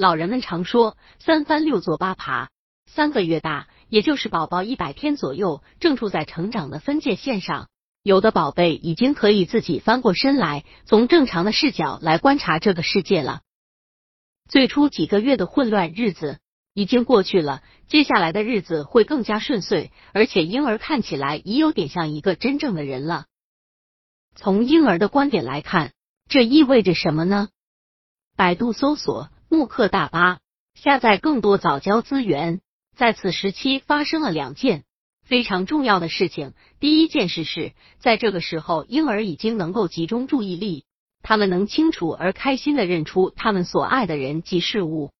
老人们常说三翻六坐八爬，三个月大，也就是宝宝一百天左右，正处在成长的分界线上。有的宝贝已经可以自己翻过身来，从正常的视角来观察这个世界了。最初几个月的混乱日子已经过去了，接下来的日子会更加顺遂，而且婴儿看起来已有点像一个真正的人了。从婴儿的观点来看，这意味着什么呢？百度搜索慕课大巴，下载更多早教资源。在此时期发生了两件。非常重要的事情，第一件事是在这个时候，婴儿已经能够集中注意力，他们能清楚而开心的认出他们所爱的人及事物。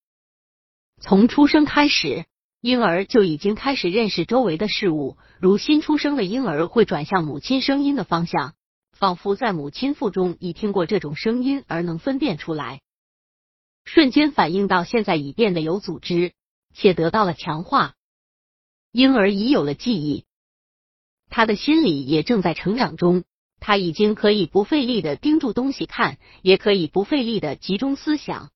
从出生开始，婴儿就已经开始认识周围的事物，如新出生的婴儿会转向母亲声音的方向，仿佛在母亲腹中已听过这种声音而能分辨出来，瞬间反映到现在已变得有组织，且得到了强化。婴儿已有了记忆，他的心理也正在成长中。他已经可以不费力的盯住东西看，也可以不费力的集中思想。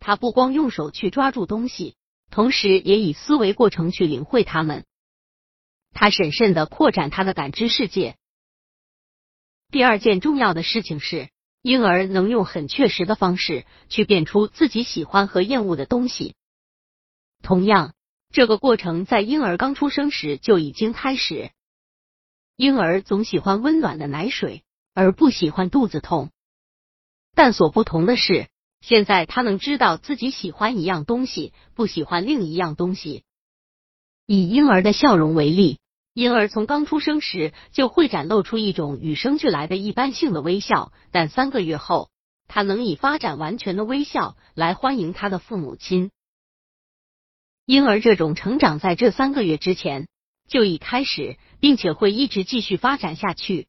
他不光用手去抓住东西，同时也以思维过程去领会他们。他审慎的扩展他的感知世界。第二件重要的事情是，婴儿能用很确实的方式去辨出自己喜欢和厌恶的东西。同样。这个过程在婴儿刚出生时就已经开始。婴儿总喜欢温暖的奶水，而不喜欢肚子痛。但所不同的是，现在他能知道自己喜欢一样东西，不喜欢另一样东西。以婴儿的笑容为例，婴儿从刚出生时就会展露出一种与生俱来的一般性的微笑，但三个月后，他能以发展完全的微笑来欢迎他的父母亲。婴儿这种成长在这三个月之前就已开始，并且会一直继续发展下去。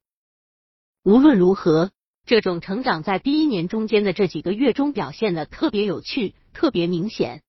无论如何，这种成长在第一年中间的这几个月中表现的特别有趣、特别明显。